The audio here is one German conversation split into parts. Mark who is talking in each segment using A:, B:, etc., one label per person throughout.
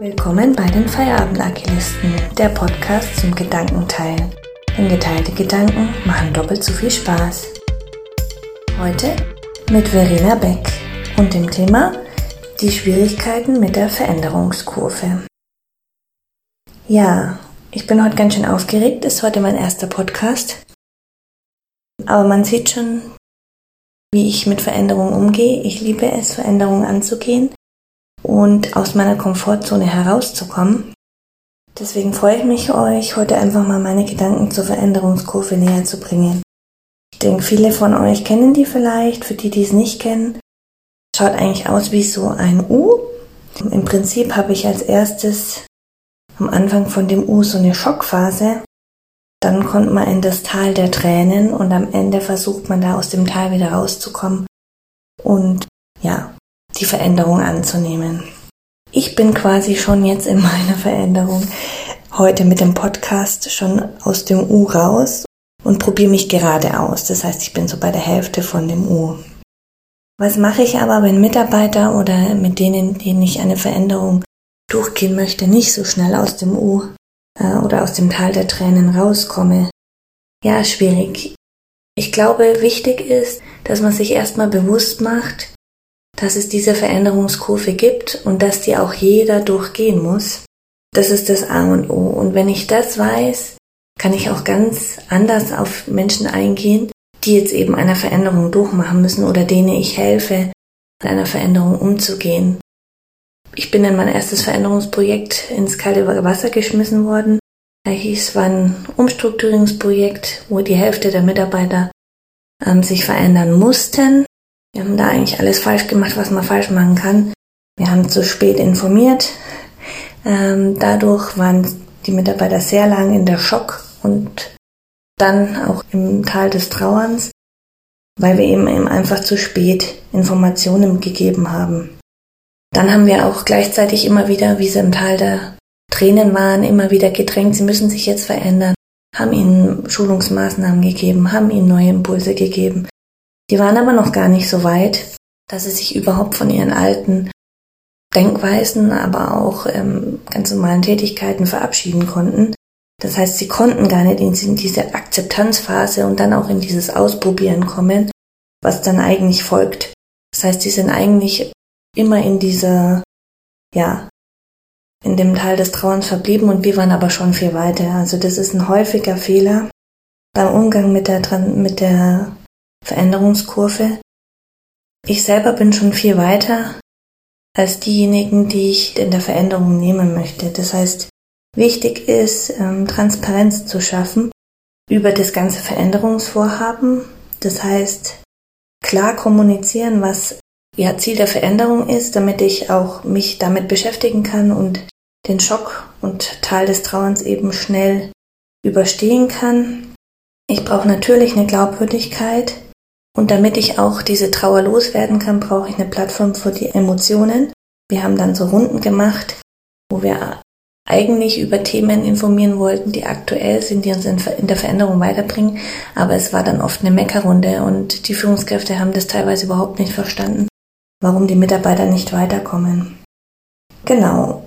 A: Willkommen bei den Feierabend-Agilisten, der Podcast zum Gedankenteilen. Denn geteilte Gedanken machen doppelt so viel Spaß. Heute mit Verena Beck und dem Thema die Schwierigkeiten mit der Veränderungskurve. Ja, ich bin heute ganz schön aufgeregt, ist heute mein erster Podcast. Aber man sieht schon, wie ich mit Veränderungen umgehe. Ich liebe es, Veränderungen anzugehen und aus meiner Komfortzone herauszukommen. Deswegen freue ich mich, euch heute einfach mal meine Gedanken zur Veränderungskurve näher zu bringen. Ich denke, viele von euch kennen die vielleicht, für die, die es nicht kennen. Schaut eigentlich aus wie so ein U. Im Prinzip habe ich als erstes am Anfang von dem U so eine Schockphase. Dann kommt man in das Tal der Tränen und am Ende versucht man da aus dem Tal wieder rauszukommen. Und ja, die Veränderung anzunehmen. Ich bin quasi schon jetzt in meiner Veränderung heute mit dem Podcast schon aus dem U raus und probiere mich gerade aus. Das heißt, ich bin so bei der Hälfte von dem U. Was mache ich aber, wenn Mitarbeiter oder mit denen, denen ich eine Veränderung durchgehen möchte, nicht so schnell aus dem U äh, oder aus dem Tal der Tränen rauskomme? Ja, schwierig. Ich glaube, wichtig ist, dass man sich erstmal bewusst macht, dass es diese Veränderungskurve gibt und dass die auch jeder durchgehen muss. Das ist das A und O. Und wenn ich das weiß, kann ich auch ganz anders auf Menschen eingehen, die jetzt eben eine Veränderung durchmachen müssen oder denen ich helfe, mit einer Veränderung umzugehen. Ich bin in mein erstes Veränderungsprojekt ins kalte Wasser geschmissen worden. Es war ein Umstrukturierungsprojekt, wo die Hälfte der Mitarbeiter ähm, sich verändern mussten wir haben da eigentlich alles falsch gemacht, was man falsch machen kann. Wir haben zu spät informiert. Ähm, dadurch waren die Mitarbeiter sehr lang in der Schock und dann auch im Tal des Trauerns, weil wir eben, eben einfach zu spät Informationen gegeben haben. Dann haben wir auch gleichzeitig immer wieder, wie sie im Tal der Tränen waren, immer wieder gedrängt, sie müssen sich jetzt verändern, haben ihnen Schulungsmaßnahmen gegeben, haben ihnen neue Impulse gegeben. Die waren aber noch gar nicht so weit, dass sie sich überhaupt von ihren alten Denkweisen, aber auch ähm, ganz normalen Tätigkeiten verabschieden konnten. Das heißt, sie konnten gar nicht in diese Akzeptanzphase und dann auch in dieses Ausprobieren kommen, was dann eigentlich folgt. Das heißt, sie sind eigentlich immer in dieser, ja, in dem Teil des Trauerns verblieben und wir waren aber schon viel weiter. Also das ist ein häufiger Fehler beim Umgang mit der, mit der Veränderungskurve. Ich selber bin schon viel weiter als diejenigen, die ich in der Veränderung nehmen möchte. Das heißt, wichtig ist, ähm, Transparenz zu schaffen über das ganze Veränderungsvorhaben. Das heißt, klar kommunizieren, was ja, Ziel der Veränderung ist, damit ich auch mich damit beschäftigen kann und den Schock und Teil des Trauerns eben schnell überstehen kann. Ich brauche natürlich eine Glaubwürdigkeit, und damit ich auch diese Trauer loswerden kann, brauche ich eine Plattform für die Emotionen. Wir haben dann so Runden gemacht, wo wir eigentlich über Themen informieren wollten, die aktuell sind, die uns in der Veränderung weiterbringen. Aber es war dann oft eine Meckerrunde und die Führungskräfte haben das teilweise überhaupt nicht verstanden, warum die Mitarbeiter nicht weiterkommen. Genau.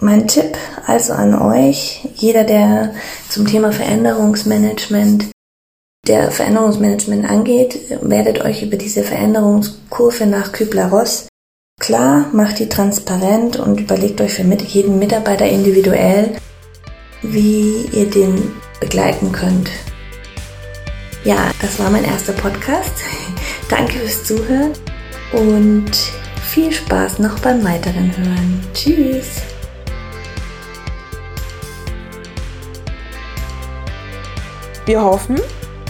A: Mein Tipp also an euch, jeder, der zum Thema Veränderungsmanagement der Veränderungsmanagement angeht, werdet euch über diese Veränderungskurve nach Kübler-Ross klar, macht die transparent und überlegt euch für jeden Mitarbeiter individuell, wie ihr den begleiten könnt. Ja, das war mein erster Podcast. Danke fürs Zuhören und viel Spaß noch beim weiteren Hören. Tschüss!
B: Wir hoffen,